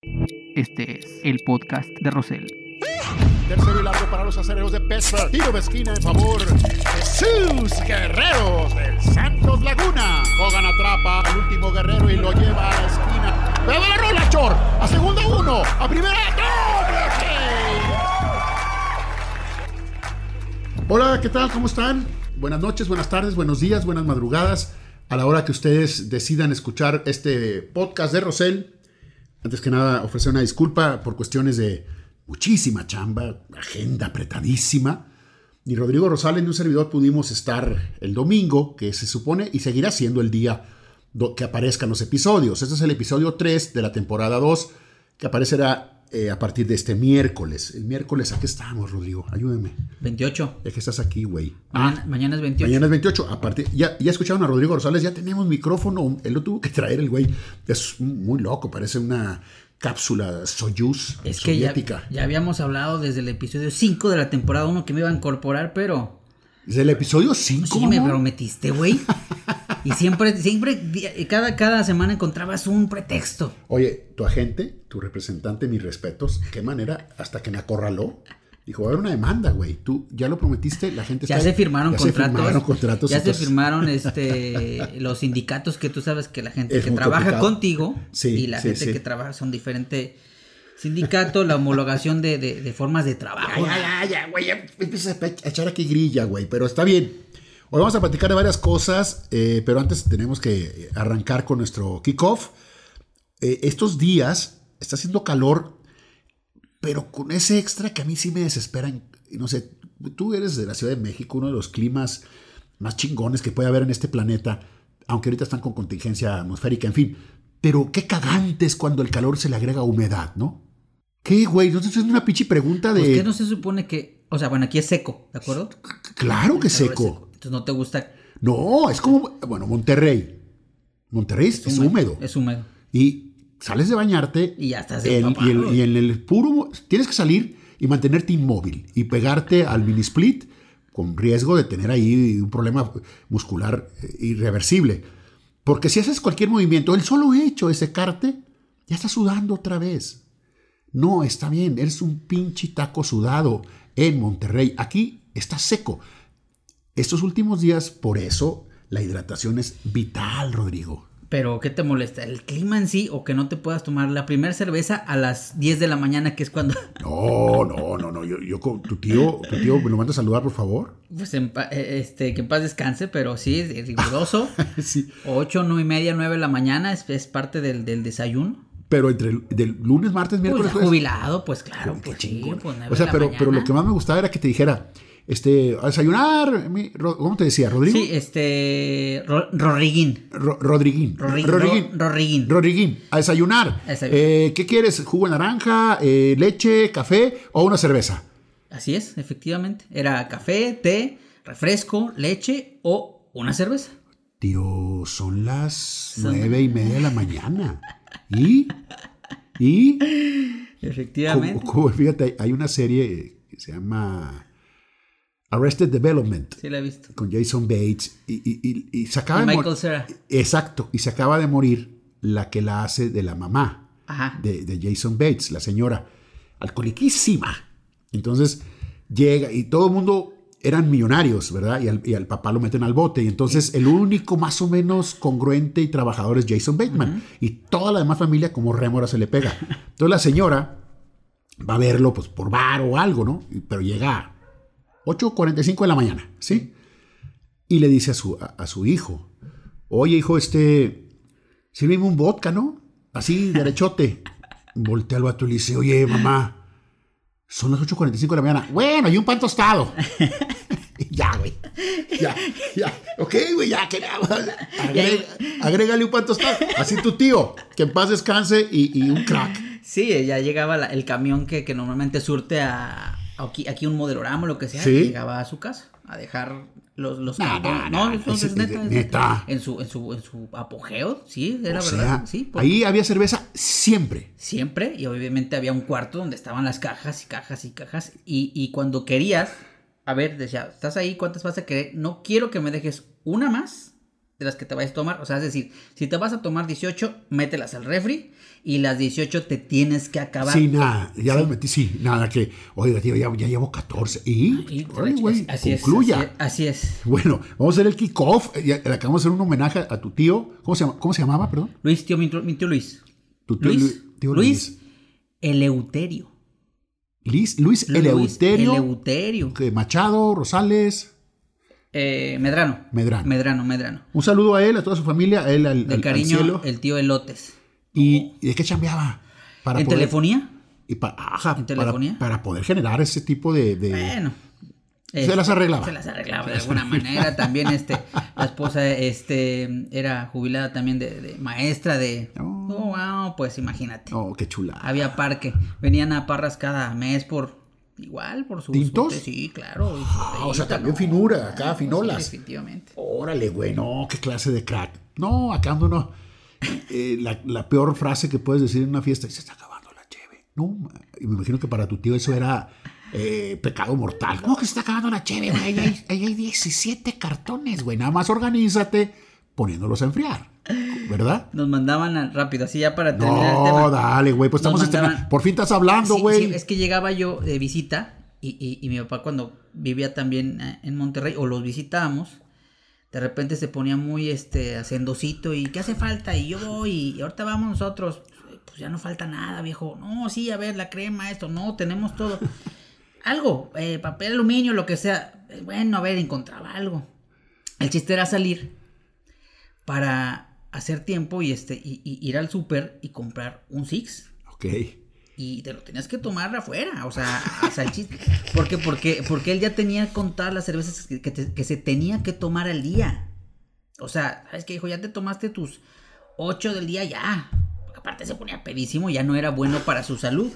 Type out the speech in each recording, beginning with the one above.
Este es el podcast de Rosel. Tercero y largo para los acereros de Pittsburgh. Tiro de esquina en favor de sus guerreros del Santos Laguna. Hogan atrapa al último guerrero y lo lleva a la esquina. ¡Pero la rola, Chor! A segunda uno. A primera. ¡Doble Hola, ¿qué tal? ¿Cómo están? Buenas noches, buenas tardes, buenos días, buenas madrugadas. A la hora que ustedes decidan escuchar este podcast de Rosel. Antes que nada, ofrecer una disculpa por cuestiones de muchísima chamba, agenda apretadísima. Ni Rodrigo Rosales ni un servidor pudimos estar el domingo, que se supone y seguirá siendo el día que aparezcan los episodios. Este es el episodio 3 de la temporada 2, que aparecerá eh, a partir de este miércoles. El miércoles, ¿a qué estamos, Rodrigo? Ayúdeme. 28. Ya que estás aquí, güey. Mañana, mañana es 28. Mañana es 28. A partir, ya, ya escucharon a Rodrigo Rosales, ya tenemos micrófono. Él lo tuvo que traer el güey. Es muy loco, parece una cápsula Soyuz Es que ya, soviética. ya habíamos hablado desde el episodio 5 de la temporada 1 que me iba a incorporar, pero Desde el episodio 5. sí me prometiste, güey. y siempre, siempre, cada, cada semana encontrabas un pretexto. Oye, tu agente, tu representante, mis respetos, qué manera, hasta que me acorraló. Dijo, va a haber una demanda, güey. Tú ya lo prometiste, la gente Ya está- se firmaron ya contratos. Se firmaron contratos. ya se entonces- firmaron este los sindicatos que tú sabes que la gente Es que trabaja complicado. contigo Sí, y la sí, gente sí. que trabaja son diferentes sindicatos, la homologación de, de- formas de trabajo. Ya, ya, ya, güey, empiezas a echar aquí grilla, güey, pero está bien. Hoy vamos a platicar de varias cosas, eh, pero antes tenemos que arrancar con nuestro kickoff. Eh, estos días está haciendo calor, pero con ese extra que a mí sí me desesperan. No sé, tú eres de la Ciudad de México, uno de los climas más chingones que puede haber en este planeta, aunque ahorita están con contingencia atmosférica, en fin. Pero qué cagante es cuando el calor se le agrega humedad, ¿no? ¿Qué, güey? No te estoy haciendo una pinche pregunta de... ¿Por qué no se supone que, o sea, bueno, aquí es seco, ¿de acuerdo? Claro que es seco. Entonces no te gusta. No, es como, bueno, Monterrey. Monterrey es, es húmedo. Es húmedo. Y sales de bañarte Y ya estás el- y, el- empapado. y en el puro, tienes que salir y mantenerte inmóvil y pegarte al mini split con riesgo de tener ahí un problema muscular eh, irreversible. Porque si haces cualquier movimiento, el solo hecho de secarte, ya estás sudando otra vez. No, está bien, eres un pinche taco sudado en Monterrey. Aquí está seco. Estos últimos días, por eso, la hidratación es vital, Rodrigo. Pero, ¿qué te molesta? ¿El clima en sí o que no te puedas tomar la primera cerveza a las 10 de la mañana, que es cuando. No, no, no, no. Yo, yo tu tío, tu tío, ¿me lo manda a saludar, por favor? Pues en pa- eh, este, que en paz descanse, pero sí, es riguroso. Sí. 8, 9 y media, 9 de la mañana es, es parte del, del desayuno. Pero entre el del lunes, martes, Pues miércoles, jueves. jubilado, pues claro, pues sí, pues 9 o sea, pero, pero lo que más me gustaba era que te dijera, este, a desayunar, mi- ¿cómo te decía? ¿Rodrigo? Sí, este. Ro- Rodriguín. Ro- Rodriguín. Rodri- Rodriguín. Ro- Rodriguín. Rodriguín, a desayunar. A desayunar. Eh, ¿Qué quieres? ¿Jugo de naranja, eh, leche, café o una cerveza? Así es, efectivamente. Era café, té, refresco, leche o una cerveza. Tío, son las nueve y media de la mañana. ¿Y? ¿Y? Efectivamente. Como- como- fíjate, hay una serie que se llama Arrested Development Sí, la he visto. con Jason Bates y, y- y- y se acaba Y de Michael. Cera. Exacto, y se acaba de morir la que la hace de la mamá Ajá. de, de Jason Bates, la señora, alcoholiquísima. Entonces llega y todo el mundo eran millonarios, ¿verdad? Y al, y al papá lo meten al bote. Y entonces el único más o menos congruente y trabajador es Jason Bateman. Y toda la demás familia como rémora se le pega. Entonces la señora va a verlo pues por bar o algo, ¿no? Pero llega a 8.45 de la mañana, ¿sí? Y le dice a su, a, a su hijo, oye hijo, este, sírveme un vodka, ¿no? Así, derechote. Voltea al vato y le dice, oye mamá, son las 8.45 de la mañana. Bueno, y un pan tostado. Ya, güey. Ya, ya. Ok, güey, ya, que agrégale, agrégale un pan tostado. Así tu tío, que en paz descanse y, y un crack. Sí, ya llegaba la- el camión que, que normalmente surte a, a aquí, aquí un modelorama o lo que sea. Sí. Llegaba a su casa a dejar los, los No, cartones. no, entonces, neta, neta. En su, en su, en su apogeo, sí, era O verdad. sea, sí, porque ahí había cerveza siempre. siempre, y obviamente había un cuarto donde estaban las cajas y cajas y cajas. Y, y cuando querías, a ver, decía, ¿estás ahí? ¿Cuántas vas a querer? No quiero que me dejes una más de las que te vayas a tomar. O sea, es decir, si te vas a tomar 18, mételas al refri y las 18 te tienes que acabar. Sí, nada, ya las metí, sí, nada, que, oiga, tío, ya, ya llevo 14. ¿Y? Y- así es, concluya. así es. Así es. Bueno, vamos a hacer el kickoff. Le acabamos de hacer un homenaje a tu tío. ¿Cómo se? ¿Cómo se llamaba, perdón? Luis, tío, mi, mi tío Luis. Tu tío Luis, tío Luis Eleuterio. Luis, Luis Eleuterio. Eleuterio. Machado, Rosales. Eh, Medrano. Medrano. Medrano, Medrano. Un saludo a él, a toda su familia, a él, al, De al- al cariño, cielo. el tío Elotes. ¿Y, de qué chambeaba? Para ¿En poder- telefonía? Y pa- ajá, ¿En para- telefonía? Para, poder generar ese tipo de... de- Bueno. Se Este, las arreglaba. Se las arreglaba de alguna manera. También este, la esposa este, era jubilada también de, de maestra de... Oh. Oh, wow, pues imagínate. Oh, qué chula. Había parque. Venían a Parras cada mes por... Igual, por sus... ¿Tintos? Sí, claro. Ah, o sea, también ¿no? finura, acá, Pues sí, finolas. definitivamente. Órale, güey, no, qué clase de crack. No, acá ando no. Eh, la, la peor frase que puedes decir en una fiesta es, se está acabando la cheve. No, y me imagino que para tu tío eso era eh, pecado mortal. ¿Cómo que se está acabando la cheve, güey? Ahí hay, hay 17 cartones, güey. Nada más organízate poniéndolos a enfriar, ¿verdad? Nos mandaban a- rápido, así ya para terminar el tema. No, dale, güey, pues estamos mandaban-. Por fin estás hablando, Sí, güey. sí, es que llegaba yo de visita y, y- y mi papá cuando vivía también eh, en Monterrey o los visitábamos, de repente se ponía muy este hacendosito y ¿qué hace falta? Y yo voy y ahorita vamos nosotros. Pues ya no falta nada, viejo. No, sí, a ver, la crema, esto, no, tenemos todo. algo, eh, papel aluminio, lo que sea. Bueno, a ver, encontraba algo. El chiste era salir para hacer tiempo y este y ir al súper y comprar un Six Ok. Y te lo tenías que tomar afuera, o sea, o sea, el chiste. Porque, porque, porque él ya tenía contadas las cervezas que, te- que se tenía que tomar al día. O sea, ¿sabes qué dijo? Ya te tomaste tus ocho del día ya. Porque aparte se ponía pedísimo, ya no era bueno para su salud.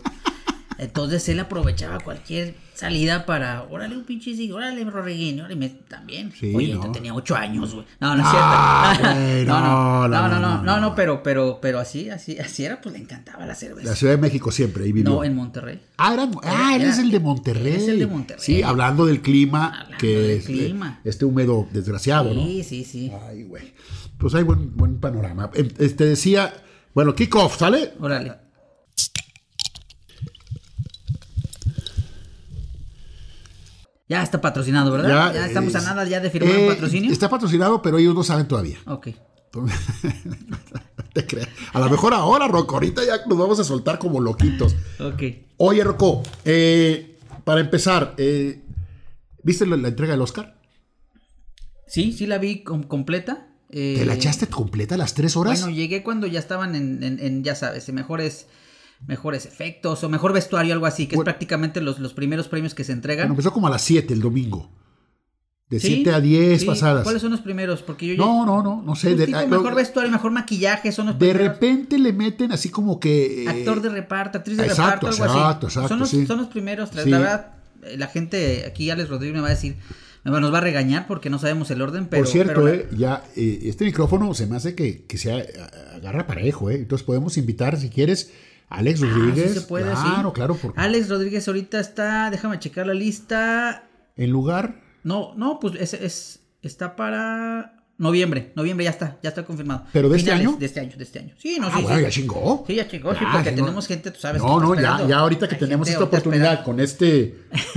Entonces él aprovechaba cualquier salida para, órale un pinche sí, órale Rorreguín, órale, también. Oye, no. tenía ocho años, güey. No, no es ah, cierto. No, no, no, no, no, no, no, pero, pero, pero así, así, así era, pues le encantaba la cerveza. La Ciudad de México siempre, ahí vivió. No, en Monterrey. Ah, era, ah él es el de Monterrey. Es el de Monterrey. Sí, hablando del clima, que es, eh, clima. este húmedo desgraciado, ¿no? Sí, sí, sí. Ay, güey. Pues hay buen, buen panorama. Em, este decía, bueno, kickoff, ¿sale? Órale. Ya está patrocinado, ¿verdad? Ya, estamos a nada ya de firmar eh, un patrocinio. Está patrocinado, pero ellos no saben todavía. Ok. Entonces, te creas. A lo mejor ahora, Rocco, ahorita ya nos vamos a soltar como loquitos. Ok. Oye, Rocco, eh, para empezar, eh, ¿viste la, la entrega del Oscar? Sí, sí la vi com- completa. eh, ¿Te la echaste completa las tres horas? Bueno, llegué cuando ya estaban en, en- en, ya sabes, en mejores, mejores efectos o mejor vestuario, algo así, que Bueno. es prácticamente los, los primeros premios que se entregan. Bueno, empezó como a las 7 el domingo. De Sí, 7 a 10 sí. pasadas. ¿Cuáles son los primeros? Porque yo No, no, no, no sé. De, tipo, ah, mejor vestuario, mejor maquillaje, son los de primeros. repente le meten así como que. eh, Actor de reparto, actriz de exacto, reparto, algo exacto, así. exacto, son, los, sí. son los primeros. La verdad, eh, la gente, aquí Alex Rodríguez me va a decir, nos va a regañar porque no sabemos el orden, pero... Por cierto, pero la- eh, ya eh, este micrófono se me hace que, que se agarra parejo, eh. Entonces podemos invitar, si quieres, Alex Ah, Rodríguez. sí se puede, claro, sí. claro. Porque Alex Rodríguez ahorita está, déjame checar la lista. en lugar. No, no, pues es, es- está para noviembre, noviembre ya está, ya está confirmado. ¿Pero de este año? De este año, de este año. Sí, no, ah, sí, bueno, sí. ya chingó. Sí, ya chingó, sí, porque tenemos gente, tú sabes. No, no, ya, ya ahorita que Hay tenemos esta oportunidad esperando. con este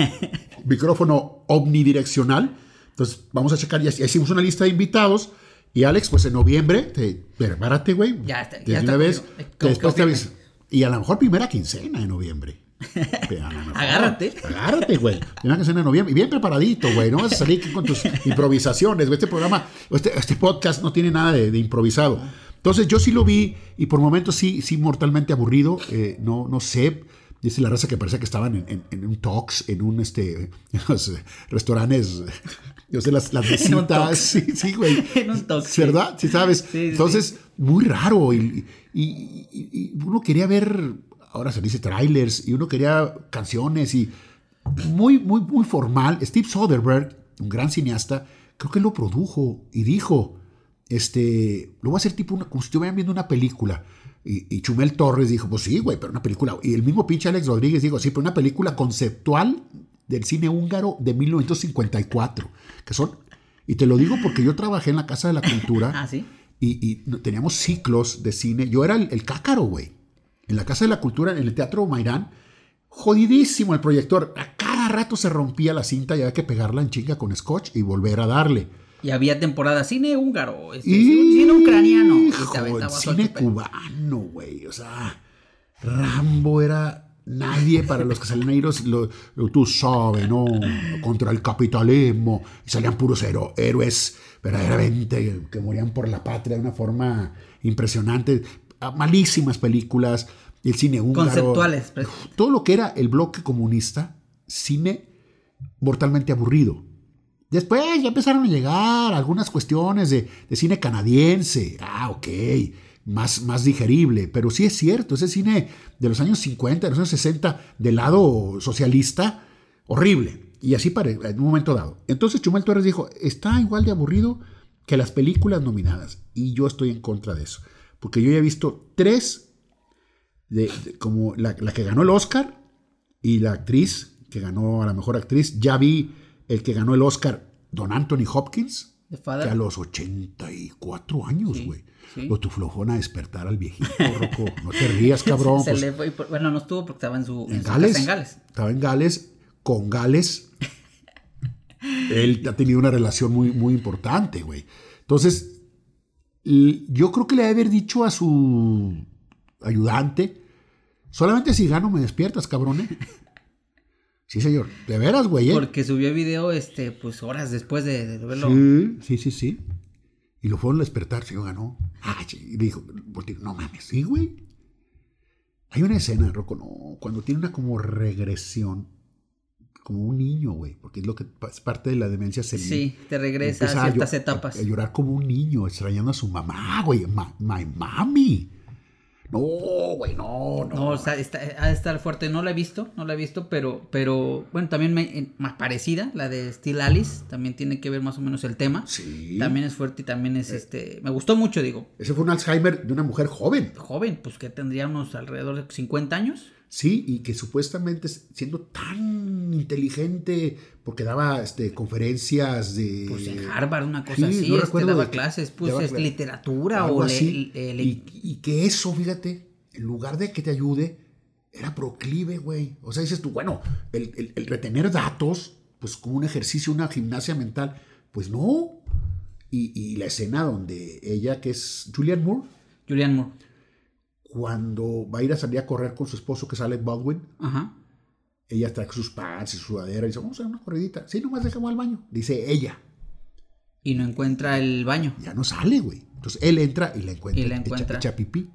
micrófono omnidireccional, entonces vamos a checar, ya, ya hicimos una lista de invitados y Alex, pues en noviembre, te, prepárate, güey. Ya está, ya de está una vez, después te aviso. Y a lo mejor primera quincena de noviembre. Mejor- Agárrate. Agárrate, güey. Primera quincena de noviembre. Y bien preparadito, güey. No vas a salir con tus improvisaciones. Este programa, este, este podcast no tiene nada de, de improvisado. Entonces yo sí lo vi y por momentos sí, sí mortalmente aburrido. Eh, no, no sé. Dice la raza que parecía que estaban en, en- en un talks, en un este, en los restaurantes, yo sé, las, las visitas. Sí, sí, güey. En un talks, sí. ¿Verdad? Sí, sabes. Sí, sí, Entonces, muy raro. Y, y- uno quería ver, ahora se dice trailers, y uno quería canciones y muy, muy, muy formal. Steve Soderbergh, un gran cineasta, creo que lo produjo y dijo, este, lo voy a hacer tipo una, como si estuvieran viendo una película. Y, y Chumel Torres dijo, pues sí, güey, pero una película. Y el mismo pinche Alex Rodríguez dijo, sí, pero una película conceptual del cine húngaro de 1954, que son Y te lo digo porque yo trabajé en la Casa de la Cultura. ah, sí. Y, y teníamos ciclos de cine. Yo era el, el cácaro, güey. En la Casa de la Cultura, en el Teatro Mairán, jodidísimo el proyector. A cada rato se rompía la cinta y había que pegarla en chinga con scotch y volver a darle. Y había temporada cine húngaro, este, cine ucraniano. Y Hijo, aventabas cine cubano, güey. O sea, Rambo era nadie para los que salían ahí, los, lo- lo- tú sabes, ¿no? Contra el capitalismo. Y salían puros hero- héroes verdaderamente que morían por la patria de una forma impresionante. Ah, Malísimas películas. El cine húngaro. Conceptuales. pues. Todo lo que era el bloque comunista, cine mortalmente aburrido. Después ya empezaron a llegar algunas cuestiones de, de cine canadiense. Ah, ok, más, más digerible. Pero sí es cierto, ese cine de los años 50, de los años 60, del lado socialista, horrible. Y así para, en un momento dado. Entonces Chumel Torres dijo, está igual de aburrido que las películas nominadas. Y yo estoy en contra de eso. Porque yo ya he visto tres, de, de- como la, la que ganó el Oscar y la actriz que ganó a la mejor actriz. Ya vi el que ganó el Oscar, Don Anthony Hopkins, que a los 84 años, Sí, sí. Lo tuflojón a despertar al viejito, Rocco. No te rías, cabrón. Se pues, le fue- bueno, no estuvo porque estaba en su, en en su Gales. casa en Gales. Estaba en Gales, con Gales. Él ha tenido una relación muy, muy importante, güey. Entonces, yo creo que le debe haber dicho a su ayudante, solamente si gano me despiertas, cabrón. ¿eh?". Sí, señor. De veras, güey. ¿eh? Porque subió video, este, pues horas después de, de verlo. Sí, sí, sí, sí. Y lo fueron a despertar, señor ganó. Ah, y dijo, volteó, no mames, sí, güey. Hay una escena, Rocco, no, cuando tiene una como regresión, como un niño, güey, porque es lo que es parte de la demencia senil. Sí, te regresa a ciertas etapas. A, a llorar como un niño, extrañando a su mamá, güey. Ma- my mami. No, güey, no, no. No, o sea, está, ha de estar fuerte. No la he visto, no la he visto, pero, pero bueno, también me, más parecida, la de Steel Alice, también tiene que ver más o menos el tema. Sí. También es fuerte y también es este. Me gustó mucho, digo. Ese fue un Alzheimer de una mujer joven. Joven, pues que tendría unos alrededor de 50 años. Sí, y que supuestamente siendo tan inteligente, porque daba este, conferencias de... Pues en Harvard, una cosa Sí, así, no este, daba de- clases, pues daba es cla- literatura o le- así, le- le- y, y que eso, fíjate, en lugar de que te ayude, era proclive, güey. O sea, dices tú, bueno, el, el- el retener datos, pues como un ejercicio, una gimnasia mental, pues no. Y, y la escena donde ella, que es Julianne Moore, Julian Moore. Cuando va a ir a salir a correr con su esposo, que es Alec Baldwin, Ajá. ella trae sus pants y su sudadera y dice, vamos a hacer una corridita. Sí, nomás dejamos al baño. Dice ella. Y no encuentra el baño. Ya no sale, güey. Entonces él entra y la encuentra. Y la encuentra. Hecha, pipí.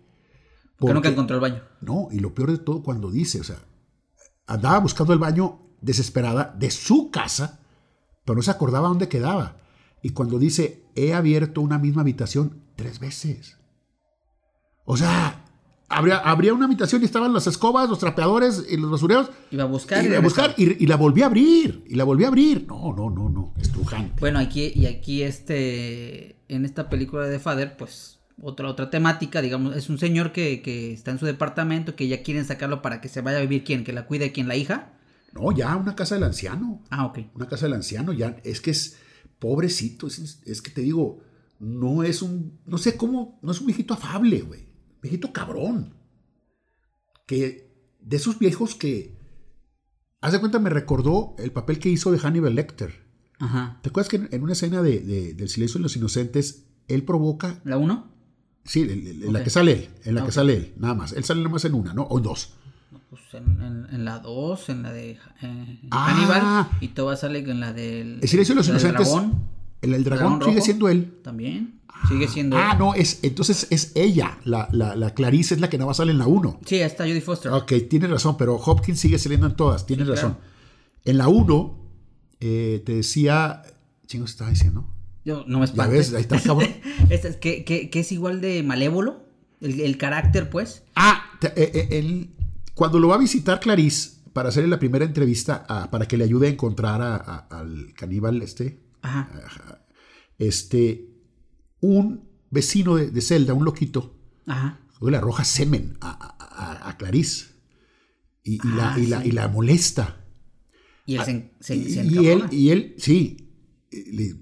Porque nunca encontró el baño. No, y lo peor de todo cuando dice, o sea, andaba buscando el baño desesperada de su casa, pero no se acordaba dónde quedaba. Y cuando dice, he abierto una misma habitación tres veces. O sea, habría, habría una habitación y estaban las escobas, los trapeadores y los basureros. Iba a buscar y a buscar y, y la volví a abrir. Y la volví a abrir. No, no, no, no. Estrujante. Bueno, aquí y aquí este en esta película de The Father, pues otra otra temática, digamos, es un señor que, que está en su departamento, que ya quieren sacarlo para que se vaya a vivir quién, que la cuide quién, la hija. No, ya una casa del anciano. Ah, ok. una casa del anciano, ya es que es pobrecito, es, es que te digo, no es un, no sé cómo, no es un viejito afable, güey, viejito cabrón, que de esos viejos que, haz de cuenta, me recordó el papel que hizo de Hannibal Lecter. Ajá. ¿Te acuerdas que en, una escena de, de- del silencio de los inocentes, él provoca, ¿La uno? sí, en, la que sale él, en la que sale él, nada más, él sale nada más en una, ¿no? O en dos. Pues en, en- en la 2, en la de eh, Ah. Hannibal, y toda sale en la del El silencio de los inocentes, dragón, el, el dragón, Dragón sigue rojo. siendo él. también. Sigue siendo. Ah, no, es, entonces es ella, la, la, la Clarice es la que nada más sale en la 1. Sí, está Jodie Foster. Ok, tienes razón, pero Hopkins sigue saliendo en todas, tienes Sí, razón. claro. En la 1, eh, te decía, chingo, se estaba diciendo. Yo no me Ya espantes. ves, ahí está, cabrón. Este es que, que, que es igual de malévolo, el, el carácter, pues. Ah, te- eh, eh, él- cuando lo va a visitar Clarice para hacerle la primera entrevista, a- para que le ayude a encontrar a- a- al caníbal este, Ajá. este, un vecino de, de Zelda, un loquito, Ajá. le arroja semen a, a- a- Clarice y, y la, Ah, y, la, sí. y la molesta. Y él se, se, y, se y él, y él, sí, le,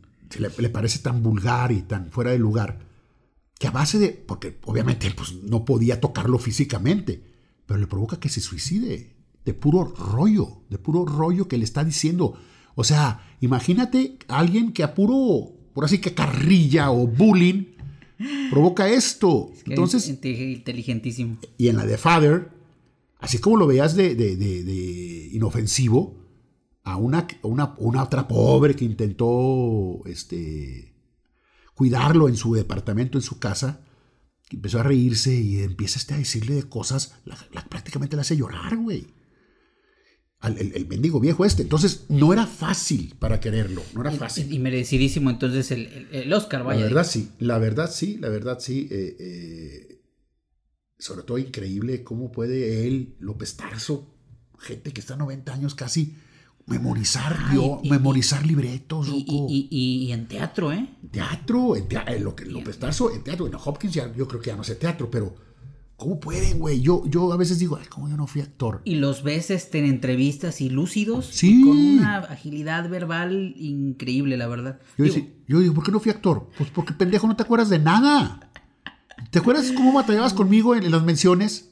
le parece tan vulgar y tan fuera de lugar, que a base de, porque obviamente pues, no podía tocarlo físicamente, pero le provoca que se suicide, de puro rollo, de puro rollo que le está diciendo. O sea, imagínate a alguien que a puro, por así que carrilla o bullying, provoca esto. Es que Entonces, es inte- inteligentísimo. y en la de Father, así como lo veías de, de- de- de inofensivo, a una, una, una otra pobre que intentó este, cuidarlo en su departamento, en su casa, que empezó a reírse y empieza este a decirle de cosas, la, la- prácticamente la hace llorar, güey. Al- el, el mendigo viejo este. Entonces, no era fácil para quererlo, no era fácil. Y merecidísimo entonces el, el- Oscar, vaya. La verdad sí, la verdad sí, la verdad sí. eh, eh, sobre todo increíble cómo puede él, López Tarso, gente que está a 90 años casi, memorizar, yo, y- memorizar libretos, Y, loco. y- y- y en teatro, ¿eh? teatro, en tea- en lo que López Tarso, en teatro, en Hopkins ya, yo creo que ya no sé teatro, pero ¿cómo pueden, güey? Yo, yo a veces digo, ay, ¿cómo yo no fui actor? Y los ves este, en entrevistas y lúcidos. Sí. y con una agilidad verbal increíble, la verdad. Yo, Digo, decía- yo digo, ¿por qué no fui actor? Pues porque pendejo no te acuerdas de nada. ¿Te acuerdas cómo batallabas conmigo en, en las menciones?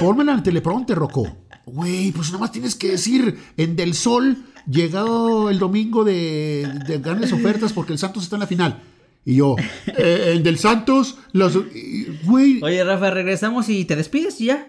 Pónmela en el teleprompter, Rocco. Güey, pues nada más tienes que decir en Del Sol, llegado el domingo de, de grandes ofertas porque el Santos está en la final. Y yo, eh, el del Santos, los. Güey. Oye, Rafa, regresamos y te despides y ya.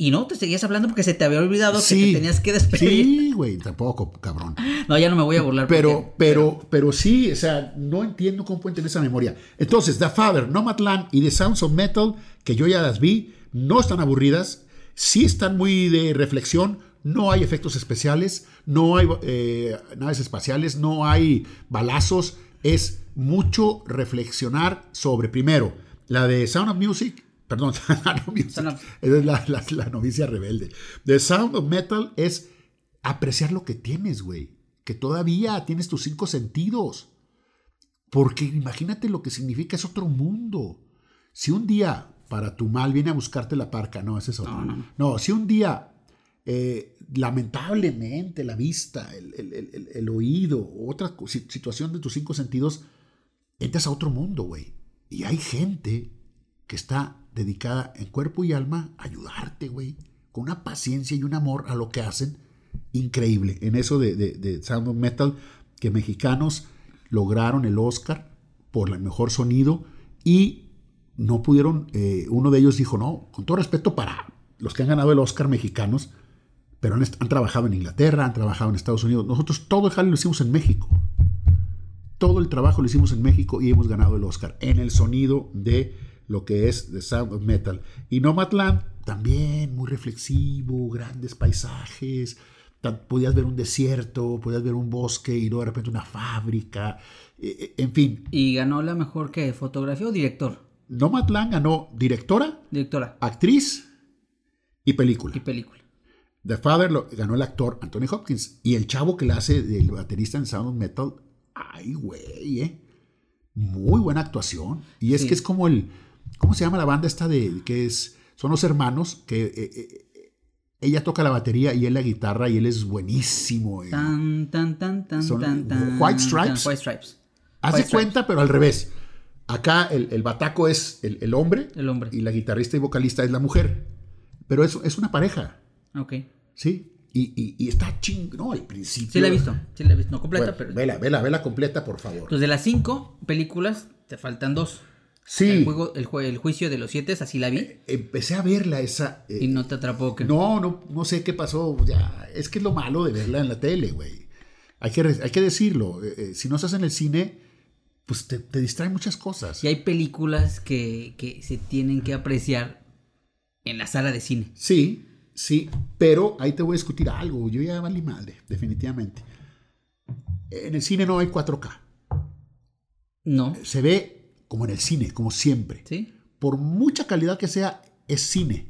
Y no, te seguías hablando porque se te había olvidado que te tenías que despedir. Sí, güey, tampoco, cabrón. No, ya no me voy a burlar. Pero, porque- pero, pero sí, o sea, no entiendo cómo pueden tener esa memoria. Entonces, The Father, Nomadland y The Sounds of Metal, que yo ya las vi, no están aburridas, sí están muy de reflexión, no hay efectos especiales, no hay eh, naves espaciales, no hay balazos, es mucho reflexionar sobre, primero, la de Sound of Music, perdón, Sound of Music, Sound of- es la, la- la novicia rebelde. The Sound of Metal es apreciar lo que tienes, güey. Que todavía tienes tus cinco sentidos. Porque imagínate lo que significa, es otro mundo. Si un día para tu mal viene a buscarte la parca, no, ese es otro. No, no. si un día, eh, lamentablemente, la vista, el, el- el- el- oído, otra situación de tus cinco sentidos, entras a otro mundo, güey. Y hay gente que está dedicada en cuerpo y alma a ayudarte, güey. Con una paciencia y un amor a lo que hacen. Increíble. En eso de, de- de Sound of Metal, que mexicanos lograron el Oscar por el mejor sonido y no pudieron, eh, uno de ellos dijo, no, con todo respeto para los que han ganado el Oscar mexicanos, pero han, han trabajado en Inglaterra, han trabajado en Estados Unidos. Nosotros todo el jale lo hicimos en México. Todo el trabajo lo hicimos en México y hemos ganado el Oscar en el sonido de lo que es The Sound of Metal. Y Nomadland también muy reflexivo, grandes paisajes. Podías ver un desierto, podías ver un bosque y luego de repente una fábrica. eh, eh, En fin, ¿Y ganó la mejor que fotografía o director? Nomadland ganó directora, Directora actriz y película. y película. The Father lo ganó el actor Anthony Hopkins. Y el chavo que le hace del baterista en Sound of Metal, ay, güey, ¿eh? Muy buena actuación. Y es Sí. que es como el. ¿Cómo se llama la banda esta de. que es. Son los hermanos que. eh, eh, ella toca la batería y él la guitarra y él es buenísimo. eh. Tan, tan, tan, tan, Son tan, tan. White Stripes. tan, White Stripes. Haz de cuenta, pero al revés. Acá el, el bataco es el, el hombre El hombre. y la guitarrista y vocalista es la mujer. Pero es, es una pareja. Ok. ¿Sí? Y, y- y está ching. No, al principio. Sí la he visto. Sí la he visto. No completa, Bueno, pero... Vela, vela, vela completa, por favor. Entonces, de las cinco películas, te faltan dos. Sí. El, juego, el, jue- el juicio de los siete, así la vi. Empecé a verla esa. eh, y no te atrapó. que no, no, no sé qué pasó. Ya, es que es lo malo de verla en la tele, güey. Hay que, hay que decirlo. eh, eh, si no estás en el cine, pues te, te distraen muchas cosas. Y hay películas que, que se tienen que apreciar en la sala de cine. Sí, sí, pero ahí te voy a discutir algo. Yo ya valí madre, definitivamente. En el cine no hay 4K. No. Se ve como en el cine, como siempre. ¿Sí? Por mucha calidad que sea, es cine.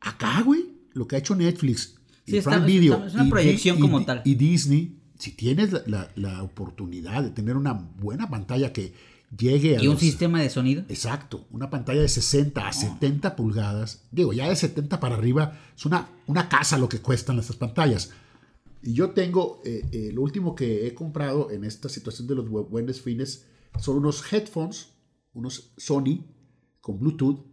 Acá, güey, lo que ha hecho Netflix y Sí, está- Prime Video está- es una y proyección y como tal. y Disney, si tienes la, la- la oportunidad de tener una buena pantalla que llegue a Y un los- sistema de sonido. Exacto, una pantalla de 60 a 70 pulgadas. Digo, ya de 70 para arriba es una, una casa lo que cuestan estas pantallas. Y yo tengo, eh, eh, lo último que he comprado en esta situación de los bu- buenos fines son unos headphones, unos Sony con Bluetooth.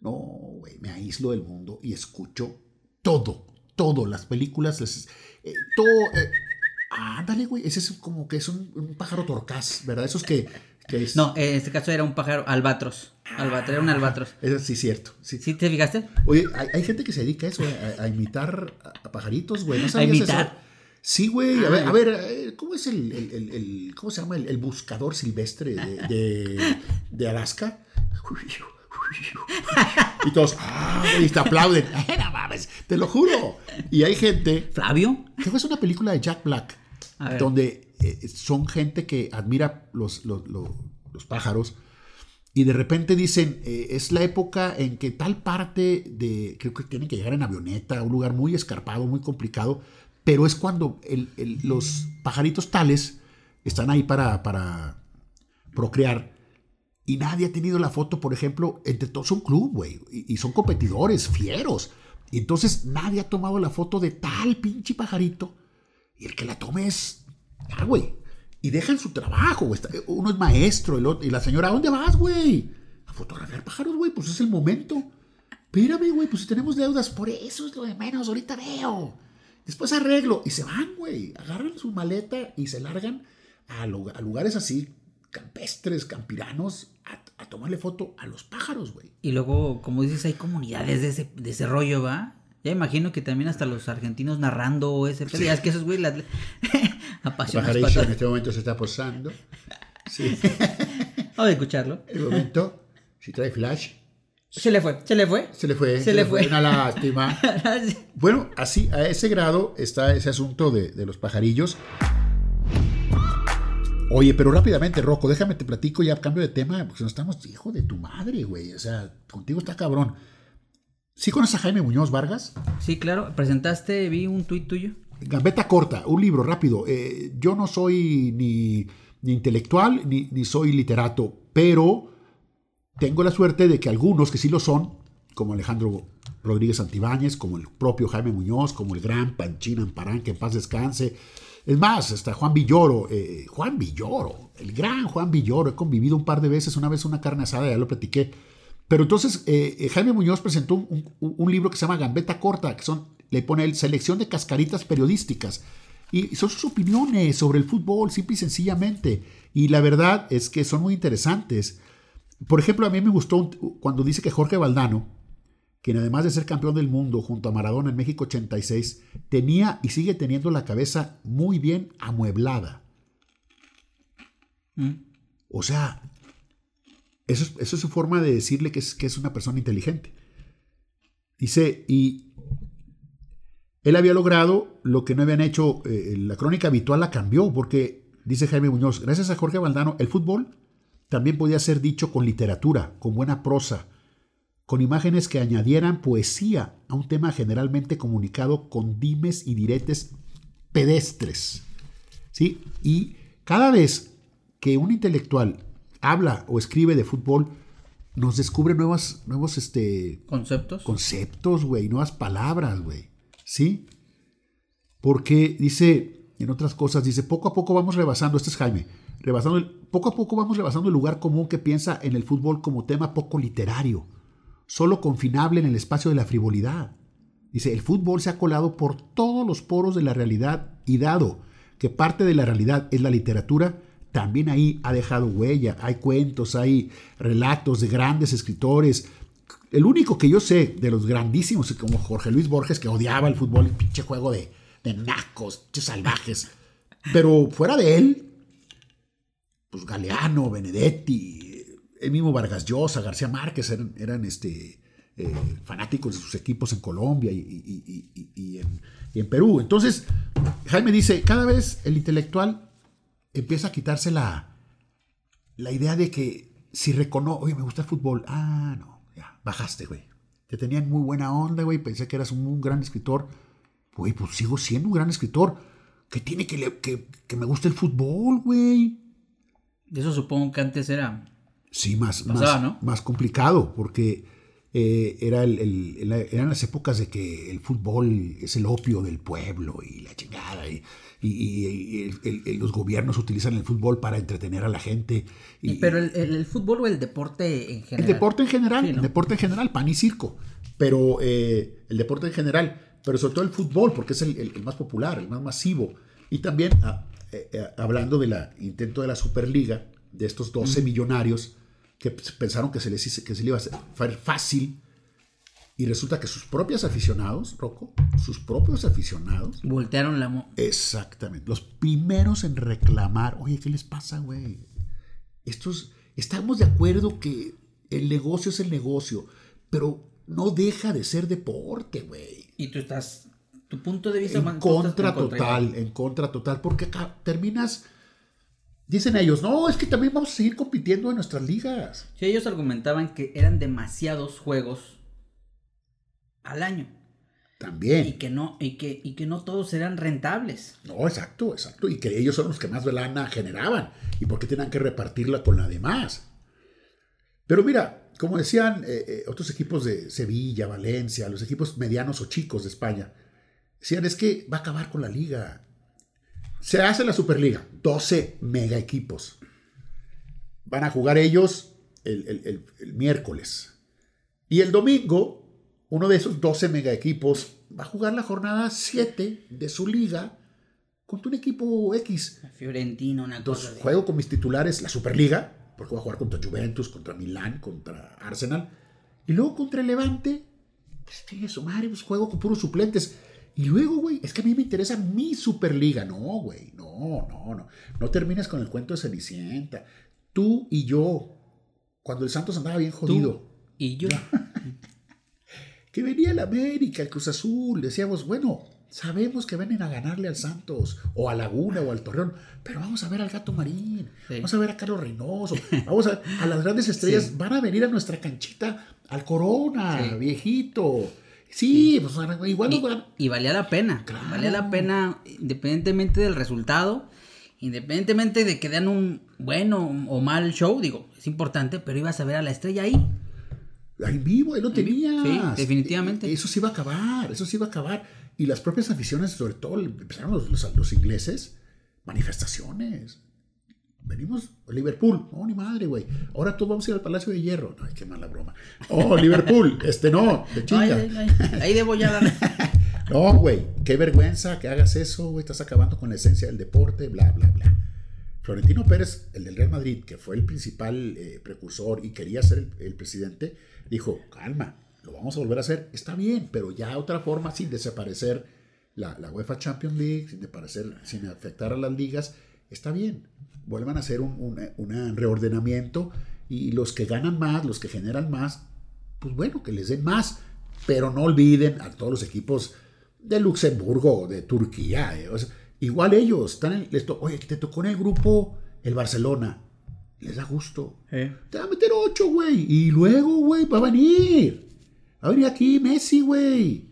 No, güey, me aíslo del mundo y escucho todo, todo, las películas, las- eh, todo. eh, ándale, güey, ese es como que es un, un pájaro torcaz, ¿verdad? Esos que... es, No, en este caso era un pájaro albatros. Albatros, era un albatros. Eso sí, cierto. Sí. ¿Sí te fijaste? Oye, hay, hay gente que se dedica a eso, a, a imitar a, a pajaritos, güey. ¿No sabías imitar? eso? Sí, güey. A ver, Ah. a ver, eh, ¿cómo es el, el- el- el- ¿cómo se llama? El, buscador silvestre de, de, de Alaska. Y todos, ah, y te aplauden. No mames, te lo juro. Y hay gente, ¿Flavio? que es una película de Jack Black, A ver. donde eh, son gente que admira los, los, los- pájaros y de repente dicen, eh, es la época en que tal parte de, creo que tienen que llegar en avioneta, un lugar muy escarpado, muy complicado, pero es cuando el- los pajaritos tales están ahí para, para procrear y nadie ha tenido la foto, por ejemplo, entre todos un club, güey, y, y son competidores, fieros. Y entonces nadie ha tomado la foto de tal pinche pajarito y el que la tome es, ah, güey. Y dejan su trabajo, güey. Uno es maestro el otro, y la señora, ¿a dónde vas, güey? A fotografiar pájaros, güey, pues es el momento. Espérame, güey, pues si tenemos deudas, por eso es lo de menos, ahorita veo. Después arreglo. Y se van, güey. Agarran su maleta y se largan a lugares así, campestres, campiranos, a, a tomarle foto a los pájaros, güey. Y luego, como dices, hay comunidades de ese, de ese rollo, ¿va? Ya imagino que también hasta los argentinos narrando ese pedo. Ya es que esos güey las apasionados en este momento se está posando. Sí. Vamos a escucharlo. El momento, si trae flash, Se le fue, se le fue. se le fue. Se le fue. Una lástima. Bueno, así, a ese grado está ese asunto de, de los pajarillos. Oye, pero rápidamente, Rocco, déjame te platico ya, cambio de tema, porque no estamos, hijo de tu madre, güey. O sea, contigo está cabrón. ¿Sí conoces a Jaime Muñoz Vargas? Sí, claro. Presentaste, vi un tuit tuyo. Gambeta corta, un libro rápido. Eh, yo no soy ni, ni intelectual ni, ni soy literato, pero tengo la suerte de que algunos que sí lo son, como Alejandro Rodríguez Santibáñez, como el propio Jaime Muñoz, como el gran Panchín Amparán, que en paz descanse. Es más, hasta Juan Villoro, eh, Juan Villoro, el gran Juan Villoro, he convivido un par de veces, una vez una carne asada, ya lo platiqué. Pero entonces eh, eh, Jaime Muñoz presentó un, un- un libro que se llama Gambeta Corta, que son, le pone él, selección de cascaritas periodísticas. Y son sus opiniones sobre el fútbol, simple y sencillamente. Y la verdad es que son muy interesantes. Por ejemplo, a mí me gustó un- cuando dice que Jorge Valdano, quien además de ser campeón del mundo junto a Maradona en México 86, tenía y sigue teniendo la cabeza muy bien amueblada. Mm. O sea, eso es, eso es su forma de decirle que es, que es una persona inteligente. Dice, y él había logrado lo que no habían hecho, eh, la crónica habitual la cambió, porque, dice Jaime Muñoz, gracias a Jorge Valdano, el fútbol también podía ser dicho con literatura, con buena prosa, con imágenes que añadieran poesía a un tema generalmente comunicado con dimes y diretes pedestres. ¿Sí? Y cada vez que un intelectual habla o escribe de fútbol, nos descubre nuevas, nuevos este, ¿Conceptos? conceptos, güey, nuevas palabras, güey. ¿Sí? Porque dice, en otras cosas, dice, poco a poco vamos rebasando, este es Jaime, rebasando el- poco a poco vamos rebasando el lugar común que piensa en el fútbol como tema poco literario, solo confinable en el espacio de la frivolidad. Dice, el fútbol se ha colado por todos los poros de la realidad y dado que parte de la realidad es la literatura, también ahí ha dejado huella. Hay cuentos, hay relatos de grandes escritores. El único que yo sé de los grandísimos, como Jorge Luis Borges, que odiaba el fútbol, el pinche juego de, de nacos, pinches salvajes. Pero fuera de él, pues Galeano, Benedetti, el mismo Vargas Llosa, García Márquez eran, eran este, eh, fanáticos de sus equipos en Colombia y, y- y- en Perú. Entonces, Jaime dice, cada vez el intelectual empieza a quitarse la, la idea de que si reconoce, oye, me gusta el fútbol, ah, no, ya, bajaste, güey. Te tenían muy buena onda, güey, pensé que eras un, un gran escritor. Güey, pues sigo siendo un gran escritor. ¿Qué tiene que, le- que, que me guste el fútbol, güey? Eso supongo que antes era. Sí, más, Pasaba, más, ¿no? más complicado, porque eh, era el, el- el- eran las épocas de que el fútbol es el opio del pueblo y la chingada. Y, y- y- y el- el- el- los gobiernos utilizan el fútbol para entretener a la gente. Y, Pero el, el- el fútbol o el deporte en el general. deporte en general, Sí, ¿no? el deporte en general, pan y circo. Pero eh, el deporte en general, pero sobre todo el fútbol, porque es el, el- el más popular, el más masivo. Y también ah, eh, hablando del intento de la Superliga, de estos 12 millonarios que pues, pensaron que se les, hice- que se les iba a hacer fácil. Y resulta que sus propios aficionados, Rocco, sus propios aficionados, Voltearon la... mo- Exactamente. Los primeros en reclamar, oye, ¿qué les pasa, güey? Estos, estamos de acuerdo que el negocio es el negocio, pero no deja de ser deporte, güey. Y tú estás... Tu punto de vista... En estás contra en contra total, en contra total, porque acá terminas, dicen ellos, no, es que también vamos a seguir compitiendo en nuestras ligas. Sí, ellos argumentaban que eran demasiados juegos al año. Y También. que no, y que, y que no todos eran rentables. No, exacto, exacto. Y que ellos son los que más lana generaban. ¿Y por qué tenían que repartirla con la demás? Pero mira, como decían eh, eh, otros equipos de Sevilla, Valencia, los equipos medianos o chicos de España, decían es que va a acabar con la liga. Se hace la Superliga, 12 mega equipos. Van a jugar ellos el, el- el- el miércoles. Y el domingo, uno de esos 12 mega equipos va a jugar la jornada 7 de su liga contra un equipo X. Fiorentina, una Entonces, cosa de- juego con mis titulares la Superliga, porque voy a jugar contra Juventus, contra Milán, contra Arsenal. Y luego contra el Levante, pues tiene su madre, pues juego con puros suplentes. Y luego, güey, es que a mí me interesa mi Superliga. No, güey, no, no, no. No termines con el cuento de Cenicienta. Tú y yo, cuando el Santos andaba bien Tú jodido, y yo. que venía el América, el Cruz Azul, decíamos, bueno, sabemos que vienen a ganarle al Santos, o a Laguna, o al Torreón, pero vamos a ver al Gato Marín, Sí. vamos a ver a Carlos Reynoso, vamos a, a las grandes estrellas, Sí. van a venir a nuestra canchita, al Corona, Sí. viejito. Sí, pues igual Y, van- y valía la pena. Claro. Valía la pena independientemente del resultado, independientemente de que den un bueno o mal show, digo, es importante, pero ibas a ver a la estrella ahí. En vivo, ahí lo tenías. Sí, definitivamente. E- Eso se iba a acabar, eso se iba a acabar. Y las propias aficiones, sobre todo, empezaron los, los- los ingleses, manifestaciones. Venimos a Liverpool. No, ni madre, güey. Ahora todos vamos a ir al Palacio de Hierro. Ay, qué mala broma. Oh, Liverpool. Este no, de chinga. ay, ahí debo ya dar. No, güey. Qué vergüenza que hagas eso, güey. Estás acabando con la esencia del deporte, bla, bla, bla. Florentino Pérez, el del Real Madrid, que fue el principal eh, precursor y quería ser el, el presidente, dijo, calma, lo vamos a volver a hacer. Está bien, pero ya otra forma, sin desaparecer la, la UEFA Champions League, sin, desaparecer, sin afectar a las ligas, está bien. Vuelvan a hacer un, un- un reordenamiento y los que ganan más, los que generan más, pues bueno, que les den más. Pero no olviden a todos los equipos de Luxemburgo, de Turquía. eh, o sea, igual ellos están en, les to- oye, te tocó en el grupo el Barcelona. Les da gusto. Eh, Te va a meter ocho, güey. Y luego, güey, va a venir. Va a venir aquí Messi, güey.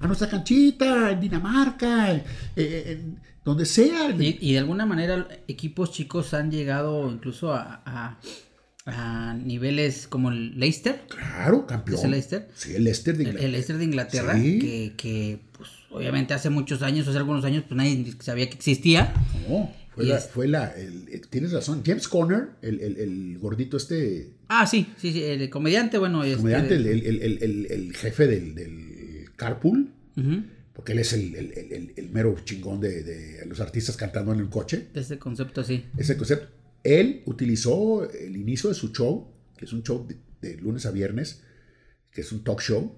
A nuestra canchita, en Dinamarca, en, en- donde sea. Y, y de alguna manera equipos chicos han llegado incluso a, a- a niveles como el Leicester, Claro, campeón. ¿Es el Leicester? Sí, el Leicester de el, Inglaterra. el Leicester de Inglaterra, Sí. que, que, pues obviamente hace muchos años, hace algunos años, pues nadie sabía que existía. No, fue la, fue la- el- el- tienes razón. James Conner, el, el- el gordito este, Ah, sí, sí, sí, el comediante, bueno, este, comediante, el, el- el- el- el- el jefe del, del Carpool, ujú, porque él es el, el- el- el- mero chingón de, de los artistas cantando en el coche. ese concepto así. Ese concepto. Él utilizó el inicio de su show, que es un show de, de lunes a viernes, que es un talk show,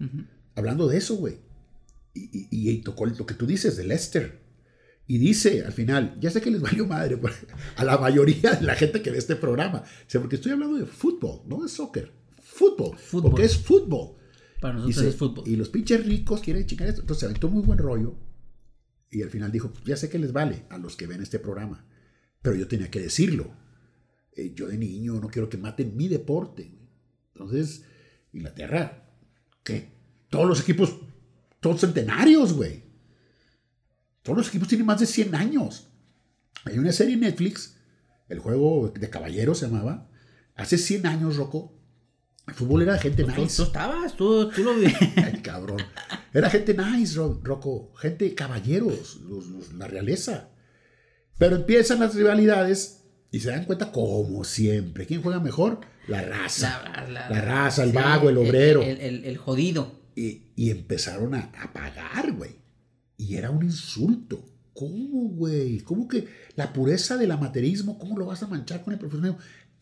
hablando de eso, güey. Y, y- y tocó lo que tú dices, de Lester. Y dice al final, ya sé que les valió madre a la mayoría de la gente que ve este programa, Dice, porque estoy hablando de fútbol, no de soccer. Fútbol, Fútbol. porque es fútbol. Para nosotros Dice, es fútbol. Y los pinches ricos quieren chingar esto. Entonces se aventó muy buen rollo. Y al final dijo, ya sé que les vale a los que ven este programa. Pero yo tenía que decirlo. Eh, yo de niño no quiero que maten mi deporte. Entonces, Inglaterra, ¿qué? Todos los equipos son centenarios, güey. Todos los equipos tienen más de 100 años. Hay una serie en Netflix, el juego de caballeros se llamaba. Hace 100 años, Rocco, El fútbol era gente Tú, tú nice. estabas, tú, tú lo vi. Ay, cabrón. Era gente nice, Ro- Rocco. Gente caballeros, los- los- la realeza. Pero empiezan las rivalidades y se dan cuenta, como siempre, ¿quién juega mejor? La raza. La raza, el vago, el obrero. El, el- el jodido. Y, y empezaron a, a pagar, güey. Y era un insulto. ¿Cómo, güey? ¿Cómo que la pureza del amateurismo, cómo lo vas a manchar con el profesionalismo?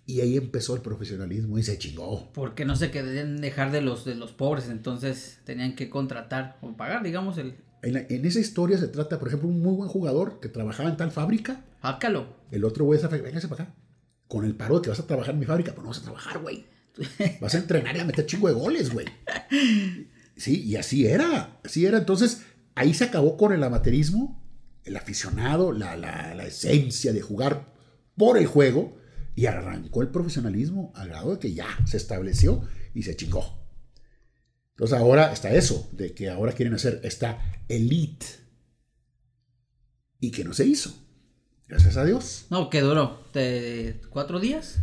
Y ahí empezó el profesionalismo y se chingó. Porque no se querían dejar de los, de los pobres, entonces tenían que contratar o pagar, digamos, el En, la- en esa historia se trata, por ejemplo, un muy buen jugador que trabajaba en tal fábrica. Hácalo. El otro güey dice, véngase para acá. Con el paro de que vas a trabajar en mi fábrica, pues no vas a trabajar, güey. Vas a entrenar y a meter chingo de goles, güey. Sí, y así era. Así era. Entonces, ahí se acabó con el amateurismo, el aficionado, la, la- la esencia de jugar por el juego. Y arrancó el profesionalismo al grado de que ya se estableció y se chingó. Entonces ahora está eso, de que ahora quieren hacer esta elite. Y que no se hizo. Gracias a Dios. No, que duró cuatro días.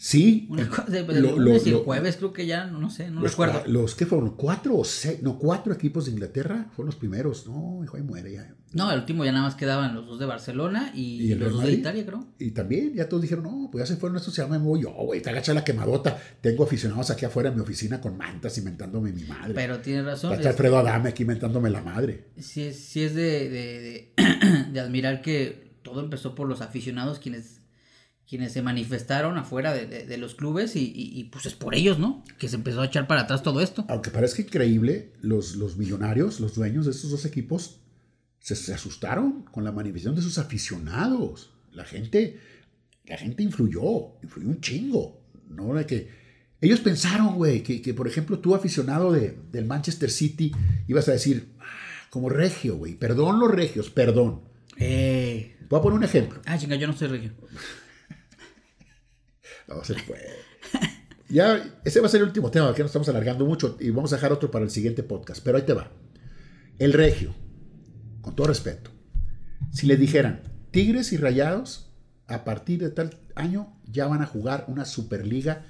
Sí. Una cosa, de- lo- jueves creo que ya, no, no sé, no los, recuerdo. los que fueron cuatro o seis, no, cuatro equipos de Inglaterra fueron los primeros. No, hijo, ahí muere ya. No, el último ya nada más quedaban los dos de Barcelona y, ¿Y el los Real dos de? Italia, creo. Y también ya todos dijeron, no, pues ya se fueron estos, ya me voy yo, güey, te agacha la quemadota. Tengo aficionados aquí afuera en mi oficina con mantas inventándome mi madre. Pero tienes razón. Está es- Alfredo Adame aquí inventándome la madre. sí, es, sí es de, de, de- de admirar que todo empezó por los aficionados quienes quienes se manifestaron afuera de, de- de los clubes y, y- y, pues es por ellos, ¿no? Que se empezó a echar para atrás todo esto. Aunque parezca increíble, los, los millonarios, los dueños de estos dos equipos, se, se asustaron con la manifestación de sus aficionados. La gente, la gente influyó, influyó un chingo. ¿no? De que ellos pensaron, güey, que, que, por ejemplo tú aficionado de, del Manchester City ibas a decir, "Ah, como regio, güey, perdón los regios, perdón. Eh. Voy a poner un ejemplo. Ah, chinga, yo no soy regio. No se puede. Ya, ese va a ser el último tema, que nos estamos alargando mucho y vamos a dejar otro para el siguiente podcast. Pero ahí te va. El regio, con todo respeto, si le dijeran Tigres y Rayados, a partir de tal año ya van a jugar una Superliga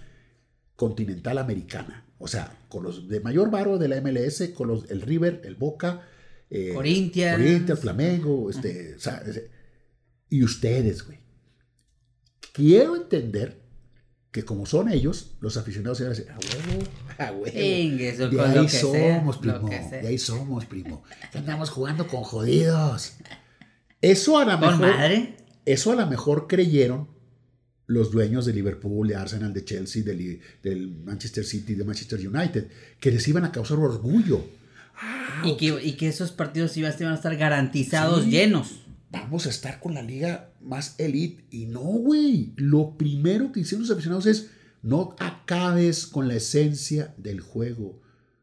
continental americana. O sea, con los de mayor varo de la MLS, con los el River, el Boca, eh, Corinthians. Corinthians, Flamengo, este, o sea, y ustedes, güey. Quiero entender que como son ellos, los aficionados iban a decir, a huevo, a huevo. Venga, eso De ahí sea, somos, primo. De ahí somos, primo. Andamos jugando con jodidos. Eso a lo Con mejor. madre. Eso a lo mejor creyeron los dueños de Liverpool, de Arsenal, de Chelsea, de Li- del Manchester City, de Manchester United, que les iban a causar orgullo. Y que, y que esos partidos iban a estar garantizados Sí. llenos. Vamos a estar con la liga más elite. Y no, güey. Lo primero que hicieron los aficionados es no acabes con la esencia del juego,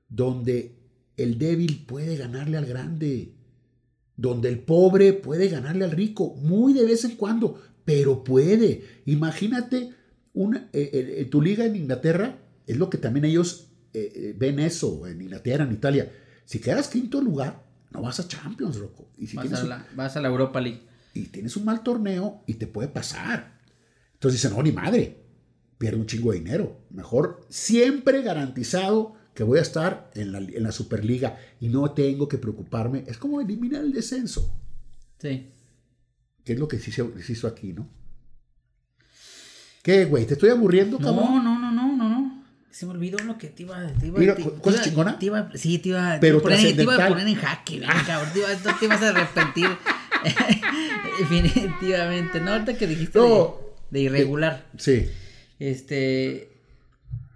donde el débil puede ganarle al grande, donde el pobre puede ganarle al rico, muy de vez en cuando, pero puede. Imagínate una, eh, eh, eh, tu liga en Inglaterra, es lo que también ellos ven eso, en Inglaterra, en Italia. Si quedas quinto lugar, no vas a Champions, loco. Y si Vas tienes a, un- la, vas a la Europa League. y tienes un mal torneo y te puede pasar. Entonces dicen, no, ni madre, pierde un chingo de dinero. Mejor siempre garantizado que voy a estar en la, en la Superliga y no tengo que preocuparme. Es como eliminar el descenso, Sí. que es lo que se hizo, se hizo aquí, ¿no? ¿Qué, güey? ¿Te estoy aburriendo, cabrón? no, no. Se me olvidó lo que te iba, te iba, Mira, te- co- te cosa iba- chingona. te iba- sí, te iba, Pero te iba a poner, te iba a trascendental. poner en jaque, cabrón. Te, iba- te ibas a arrepentir. Definitivamente. No, ahorita que dijiste No. de, de irregular. Sí. Este.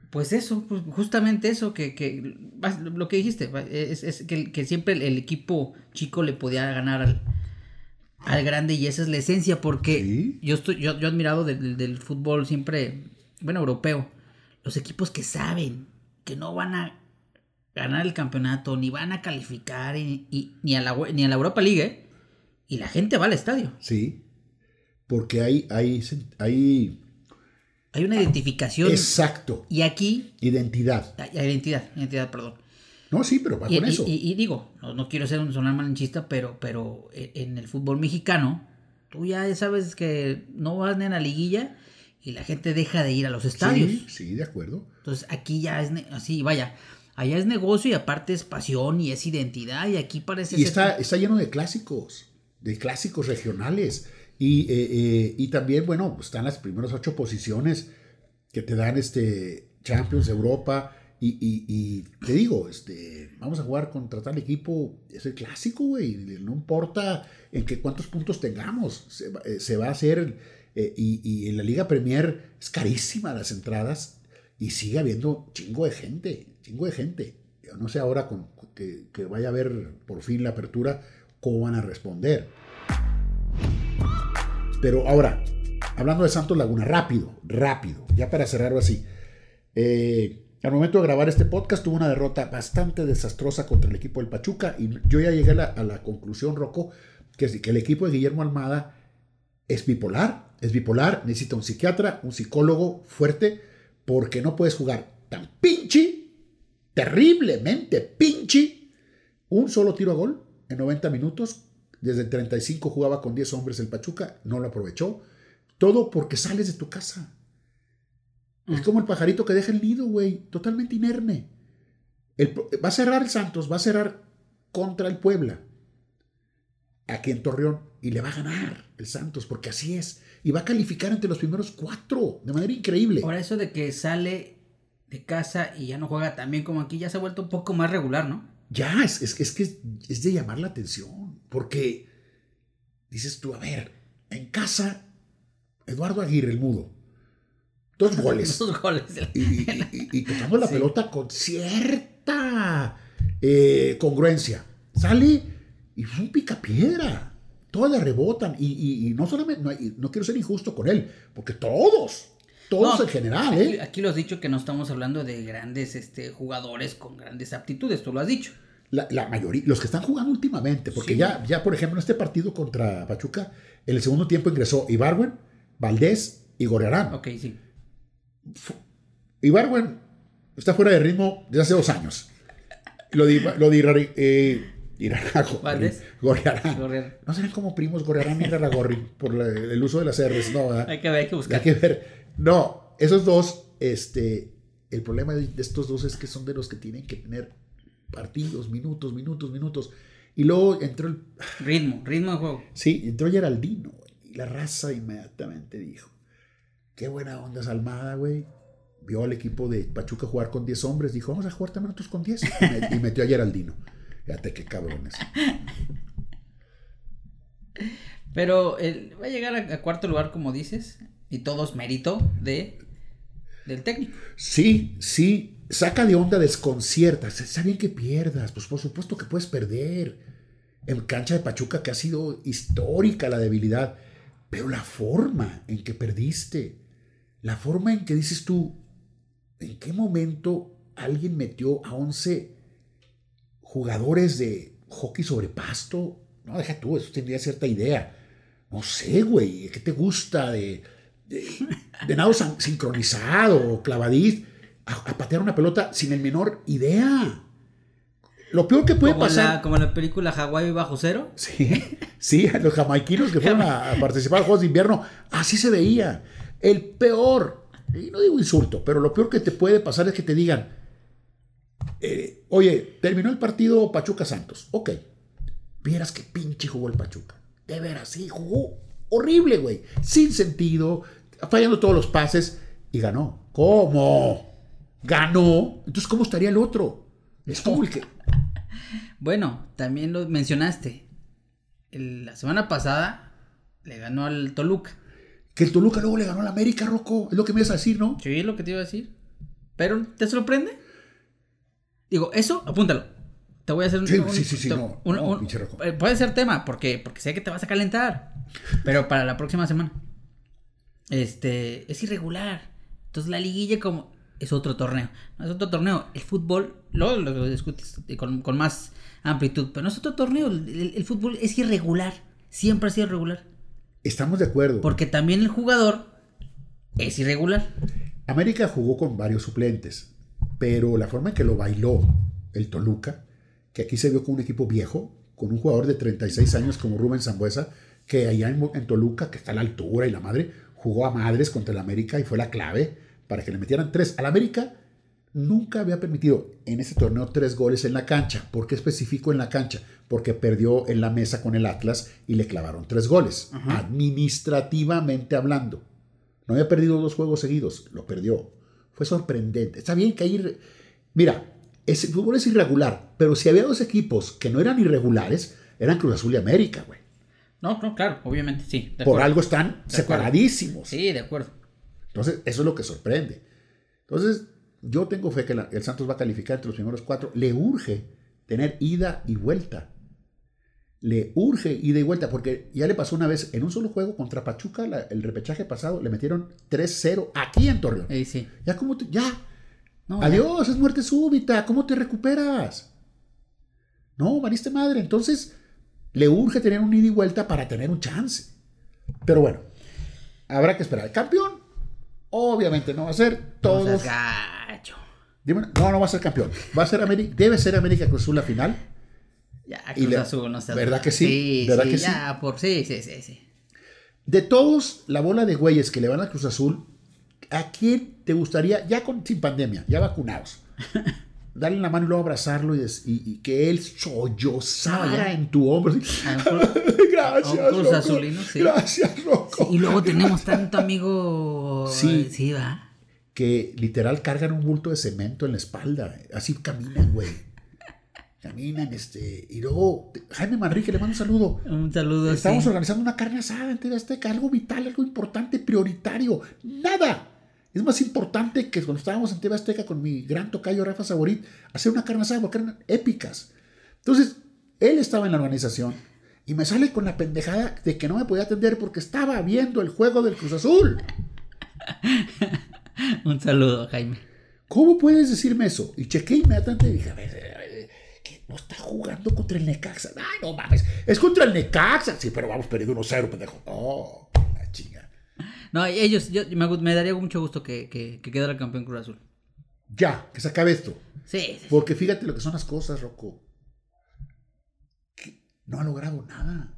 Pues eso, pues justamente eso, que, que lo que dijiste, es, es que, que siempre el, el equipo chico le podía ganar al, al grande y esa es la esencia, porque Sí. yo estoy, yo, yo he admirado del- del fútbol siempre, bueno, europeo, los equipos que saben que no van a ganar el campeonato, ni van a calificar, y, y- ni, a la, ni a la Europa League, ¿eh? y la gente va al estadio. Sí. Porque hay, hay, hay Hay una identificación, exacto, y aquí, identidad. hay identidad, identidad, perdón. No, sí, pero va Y, con y- eso. y- y digo, no, no quiero ser un sonar malinchista, pero, pero e- en el fútbol mexicano, tú ya sabes que no vas ni a la liguilla y la gente deja de ir a los estadios. Sí, sí, de acuerdo. Entonces aquí ya es así, vaya, allá es negocio y aparte es pasión y es identidad y aquí parece Y está, está lleno de clásicos, de clásicos regionales. Y, eh, eh, y también, bueno, pues, están las primeras ocho posiciones que te dan este Champions Europa. Y, y- y te digo, este, vamos a jugar contra tal equipo, es el clásico, güey. No importa en qué cuántos puntos tengamos, se va, eh, se va a hacer. Eh, y, en la Liga Premier es carísima las entradas y sigue habiendo chingo de gente, chingo de gente. Yo no sé ahora con, que, vaya a haber por fin la apertura, cómo van a responder. Pero ahora, hablando de Santos Laguna, rápido, rápido, ya para cerrarlo así. Eh, al momento de grabar este podcast tuvo una derrota bastante desastrosa contra el equipo del Pachuca y yo ya llegué a la, conclusión, Rocco, que, que el equipo de Guillermo Almada es bipolar, es bipolar, necesita un psiquiatra, un psicólogo fuerte, porque no puedes jugar tan pinche, terriblemente pinche, un solo tiro a gol en 90 minutos. Desde el 35 jugaba con 10 hombres el Pachuca, no lo aprovechó. Todo porque sales de tu casa. Es Mm. como el pajarito que deja el nido, güey, totalmente inerme. El va a cerrar el Santos, va a cerrar contra el Puebla, aquí en Torreón, y le va a ganar el Santos, porque así es. Y va a calificar entre los primeros cuatro, de manera increíble. Ahora eso de que sale de casa y ya no juega tan bien como aquí ya se ha vuelto un poco más regular, ¿no? Ya, es, es, es que es, es de llamar la atención, porque dices tú, a ver, en casa, Eduardo Aguirre, el mudo, dos goles. Esos goles. y, y- y- y tocando la Sí. pelota con cierta eh, congruencia. Sale y es un picapiedra. Todas le rebotan. Y, y- y no solamente, no, y no quiero ser injusto con él, porque todos, todos No, en general, Aquí, ¿eh? aquí lo has dicho que no estamos hablando de grandes este, jugadores con grandes aptitudes, tú lo has dicho. La, la mayoría, los que están jugando últimamente, porque Sí. ya, ya, por ejemplo, en este partido contra Pachuca, en el segundo tiempo ingresó Ibarwen, Valdés y Gorriarán. Ok, sí. Ibarwen está fuera de ritmo desde hace dos años. Lo de, lo de Irari- Gorriarán. Gorriarán. No serán como primos y Irarragorri por la- el uso de las R's, no, ¿verdad? Hay que ver, hay que buscar. Hay que ver. No, esos dos, este, el problema de estos dos es que son de los que tienen que tener partidos, minutos, minutos, minutos. Y luego entró el, Ritmo, ritmo de juego. sí, entró Geraldino, güey, y la raza inmediatamente dijo, qué buena onda es Almada, güey. Vio al equipo de Pachuca jugar con 10 hombres, dijo, vamos a jugar también nosotros con 10. Y, met- y metió a Geraldino. Fíjate qué cabrones. Pero él va a llegar a, a cuarto lugar, como dices, y todo es mérito de, del técnico. Sí, sí, saca de onda, desconcierta. Está bien que pierdas, pues por supuesto que puedes perder. En cancha de Pachuca, que ha sido histórica la debilidad, pero la forma en que perdiste, la forma en que dices tú, ¿en qué momento alguien metió a 11 jugadores de hockey sobre pasto? No, deja tú, eso tendría cierta idea. No sé, güey, ¿qué te gusta de, de, de nado sincronizado, clavadiz, a, a patear una pelota sin el menor idea? Lo peor que puede como, pasar... la, como en la película Hawái bajo cero. Sí, sí, los jamaiquinos que fueron a, a participar en Juegos de Invierno, así se veía. El peor, y no digo insulto, pero lo peor que te puede pasar es que te digan, eh, oye, terminó el partido Pachuca Santos, ok, vieras que pinche jugó el Pachuca, de veras, sí, jugó horrible, güey, sin sentido, fallando todos los pases y ganó. ¿Cómo? Ganó, entonces ¿cómo estaría el otro? Es como el que... Bueno, también lo mencionaste. El- la semana pasada le ganó al Toluca. Que el Toluca luego le ganó al América, Rocco. Es lo que me vas a decir, ¿no? Sí, es lo que te iba a decir. Pero, ¿te sorprende? Digo, eso, apúntalo. Te voy a hacer un. Sí, un- sí, sí, sí, te- no, un- no, un- pinche rojo. eh, puede ser tema, porque, porque sé que te vas a calentar. Pero para la próxima semana. Este. Es irregular. Entonces la liguilla, como. Es otro torneo. No es otro torneo. El fútbol. Luego lo discutes con, con más amplitud. Pero no es otro torneo. El, el- el fútbol es irregular. Siempre ha sido irregular. Estamos de acuerdo. Porque también el jugador es irregular. América jugó con varios suplentes, pero la forma en que lo bailó el Toluca, que aquí se vio con un equipo viejo, con un jugador de 36 años como Rubén Zambuesa, que allá en, en Toluca, que está a la altura y la madre, jugó a madres contra el América y fue la clave para que le metieran tres. Al América nunca había permitido en ese torneo tres goles en la cancha. ¿Por qué específico en la cancha? Porque perdió en la mesa con el Atlas y le clavaron tres goles, administrativamente hablando. No había perdido dos juegos seguidos, lo perdió. Fue sorprendente. Está bien que hay... Mira, ese fútbol es irregular, pero si había dos equipos que no eran irregulares, eran Cruz Azul y América, güey. No, no, claro, obviamente, sí. Por algo están separadísimos. Sí, de acuerdo. Entonces, eso es lo que sorprende. Entonces, yo tengo fe que el Santos va a calificar entre los primeros cuatro. Le urge tener ida y vuelta. Le urge ida y vuelta, porque ya le pasó una vez en un solo juego contra Pachuca, el repechaje pasado, le metieron 3-0 aquí en Torreón. Sí, sí. Ya, como ya. Adiós, es muerte súbita. ¿Cómo te recuperas? No, valiste madre. Entonces, le urge tener un ida y vuelta para tener un chance. Pero bueno, habrá que esperar. El campeón, obviamente no va a ser todos. no, no va a ser campeón. Va a ser América, debe ser América Cruz Azul la final. Ya, Cruz Azul, no ¿Verdad que sí? ¿Verdad que ya, por sí, sí, sí, sí. De todos, la bola de güeyes que le van a Cruz Azul, ¿a quién te gustaría, ya con, sin pandemia, ya vacunados, darle la mano y luego abrazarlo y, que él sollozara en tu hombro? Gracias, Cruz Azulino, sí. Gracias, Rocco. y luego tenemos tanto amigo. Sí. Sí, va. Que literal cargan un bulto de cemento en la espalda. Así caminan, güey caminan, este, y luego Jaime Manrique le mando un saludo. Un saludo. Estamos organizando una carne asada en TV Azteca, algo vital, algo importante, prioritario. Nada. Es más importante que cuando estábamos en TV Azteca con mi gran tocayo Rafa Saborit, hacer una carne asada porque eran épicas. Entonces, él estaba en la organización y me sale con la pendejada de que no me podía atender porque estaba viendo el juego del Cruz Azul. un saludo, Jaime. ¿Cómo puedes decirme eso? Y chequé inmediatamente y dije, a ver, no está jugando contra el Necaxa. Ay, no mames. Es contra el Necaxa. Sí, pero vamos perdiendo 1-0, pendejo. No, la chinga. No, ellos, yo, me, daría mucho gusto que, que, quedara el campeón Cruz Azul. Ya, que se acabe esto. Sí, Porque fíjate lo que son las cosas, Rocco. no ha logrado nada.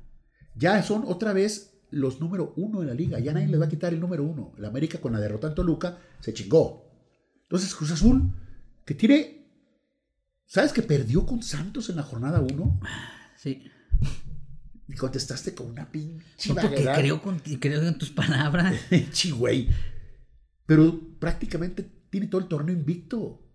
Ya son otra vez los número uno de la liga. Ya nadie le va a quitar el número uno. La América con la derrota en Toluca se chingó. Entonces Cruz Azul, que tiene ¿Sabes que perdió con Santos en la jornada 1? Sí. Y contestaste con una pinche no, porque creo, creo, en tus palabras. Chigüey. Pero prácticamente tiene todo el torneo invicto.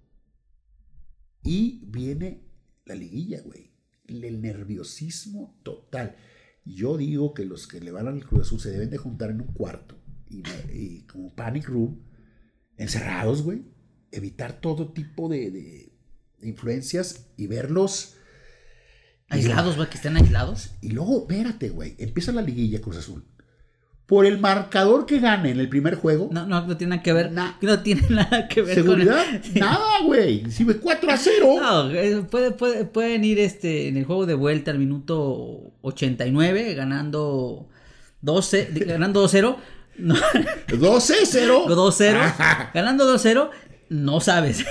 Y viene la liguilla, güey. El nerviosismo total. Yo digo que los que le van al Cruz Azul se deben de juntar en un cuarto. Y, como panic room, encerrados, güey. Evitar todo tipo de influencias y verlos. Aislados, güey, que estén aislados. Y luego, espérate, güey, empieza la liguilla Cruz Azul. Por el marcador que gane en el primer juego. No, no, no tiene nada que ver. no tiene nada que ver ¿Seguridad? Nada, güey. Si 4 a 0. No, eh, puede, pueden ir este, en el juego de vuelta al minuto 89, ganando 12, ganando 2-0. 12-0. 2-0. ganando 2-0 no sabes.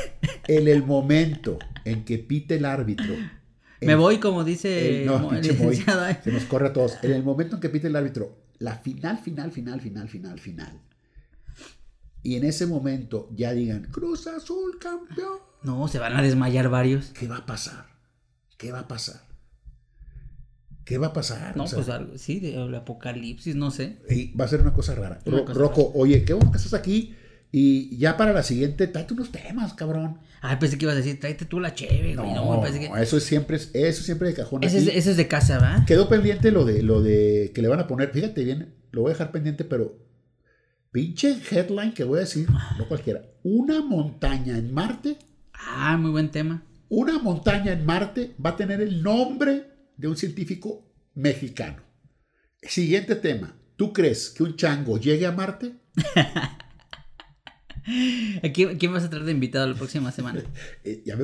en el momento en que pite el árbitro. Me voy, como dice no, se nos corre a todos. En el momento en que pite el árbitro, la final, final, final, final, final, final. Y en ese momento ya digan, Cruz Azul campeón. No, se van a desmayar varios. ¿Qué va a pasar? ¿Qué va a pasar? ¿Qué va a pasar? No, pues algo, sí, el apocalipsis, no sé. Y va a ser una cosa rara. Rocco, oye, qué bueno que estás aquí. Y ya para la siguiente, tráete unos temas, cabrón. Ay, pensé que ibas a decir, tráete tú la cheve, güey. No, no, eso es siempre, eso siempre de cajón. Eso es, eso es de casa, ¿va? Quedó pendiente lo de, lo de que le van a poner, fíjate bien, lo voy a dejar pendiente, pero pinche headline que voy a decir, no cualquiera. Una montaña en Marte. Ah, muy buen tema. Una montaña en Marte va a tener el nombre de un científico mexicano. Siguiente tema. ¿Tú crees que un chango llegue a Marte? quién, vas a traer de invitado la próxima semana? Eh, ya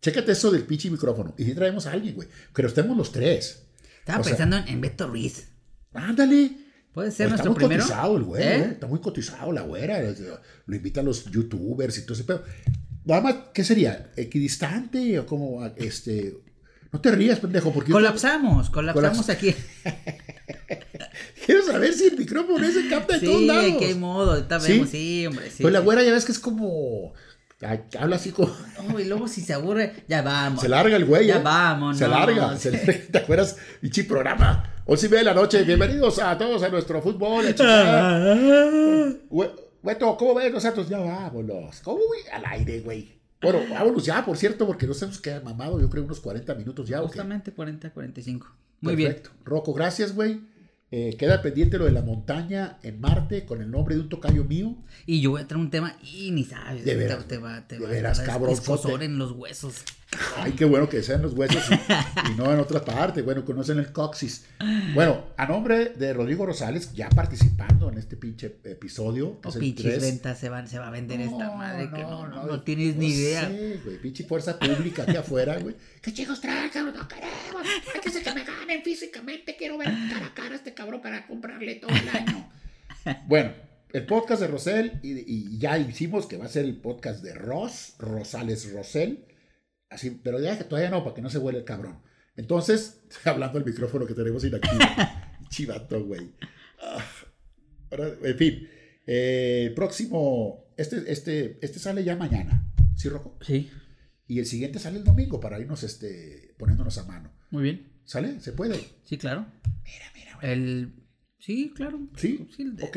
Chécate eso del pinche micrófono. Y si traemos a alguien, güey. Pero estemos los tres. Estaba pensando en Beto Ruiz. Ándale. Puede ser nuestro primero. Está muy cotizado el güey, ¿Eh? Está muy cotizado la güera. Lo invitan los youtubers y todo ese pedo. Nada más, ¿qué sería? ¿Equidistante o como este... No te rías, pendejo, porque... Colapsamos, colapsamos aquí. quiero saber si el micrófono ese capta de Sí, todos lados. ¿en qué modo? Ahorita ¿Sí? vemos, sí, hombre, sí. Pues la sí. güera ya ves que es como. Habla así como. No, y luego si se aburre, ya vamos. Se larga el güey. Ya ¿eh? vámonos. Se larga. se. ¿Te acuerdas? Ichi programa. Once y media de la noche. Bienvenidos a todos a nuestro fútbol. Güeto, ¿cómo ves nosotros? Ya vámonos. ¿Cómo, güey? Al aire, güey. Bueno, vámonos ya, por cierto, porque nos hemos quedado mamado, yo creo, unos 40 minutos ya. Justamente 40, 45. Muy Perfecto. Rocco, gracias, güey. Eh, queda pendiente lo de la montaña en Marte con el nombre de un tocayo mío. bien. Y yo voy a traer un tema y ni sabes. De te- veras, te, va, te de va, veras, te cabrón, en los huesos. Ay, qué bueno que sean los huesos y, y no en otra parte. Bueno, conocen el coxis. Bueno, a nombre de Rodrigo Rosales, ya participando en este pinche episodio. que O es el pinches 3. ventas se, van, se va a vender esta madre que no, no, no no tienes ni idea. sé, güey, pinche fuerza pública aquí afuera, güey. ¿Qué chicos traen, cabrón? No queremos. Antes de que me ganen físicamente, quiero ver cara a cara a este cabrón para comprarle todo el año. Bueno, el podcast de Rosel, y, y ya hicimos que va a ser el podcast de Ros, Rosales Rosel. Así, pero ya todavía no, para que no se huele el cabrón. Entonces, hablando al micrófono que tenemos inactivo. Chivato, güey. Ah, en fin, eh, próximo, este, este, este sale ya mañana, ¿sí, Rocco? Sí, Y el siguiente sale el domingo para irnos este, poniéndonos a mano. muy bien. ¿Sale? ¿Se puede? Sí, claro. Mira, mira, güey. El... Sí, claro. ¿Sí? el de- Ok.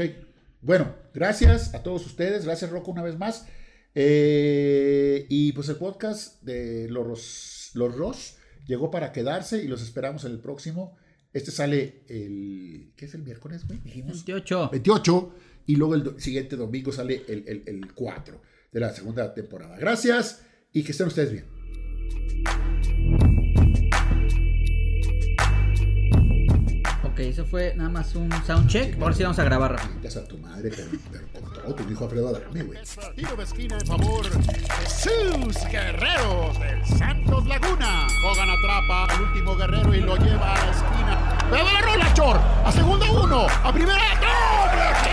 Bueno, gracias a todos ustedes. Gracias, Rocco, una vez más. Eh, y pues el podcast de los, los Ros llegó para quedarse y los esperamos en el próximo. Este sale el. ¿Qué es el miércoles, güey? Dijimos. 28. 28 y luego el do- siguiente domingo sale el, el, el 4 de la segunda temporada. Gracias y que estén ustedes bien. Ok, eso fue nada más un sound check. Ahora sí vamos a grabar rápido. A tu madre, pero, pero con todo, tu hijo Alfredo Adame, güey. Tiro de esquina en favor de sus guerreros del Santos Laguna. Hogan atrapa al último guerrero y lo lleva a la esquina. ¡Pero la rola, Chor! ¡A segunda uno! ¡A primera! ¡Doble!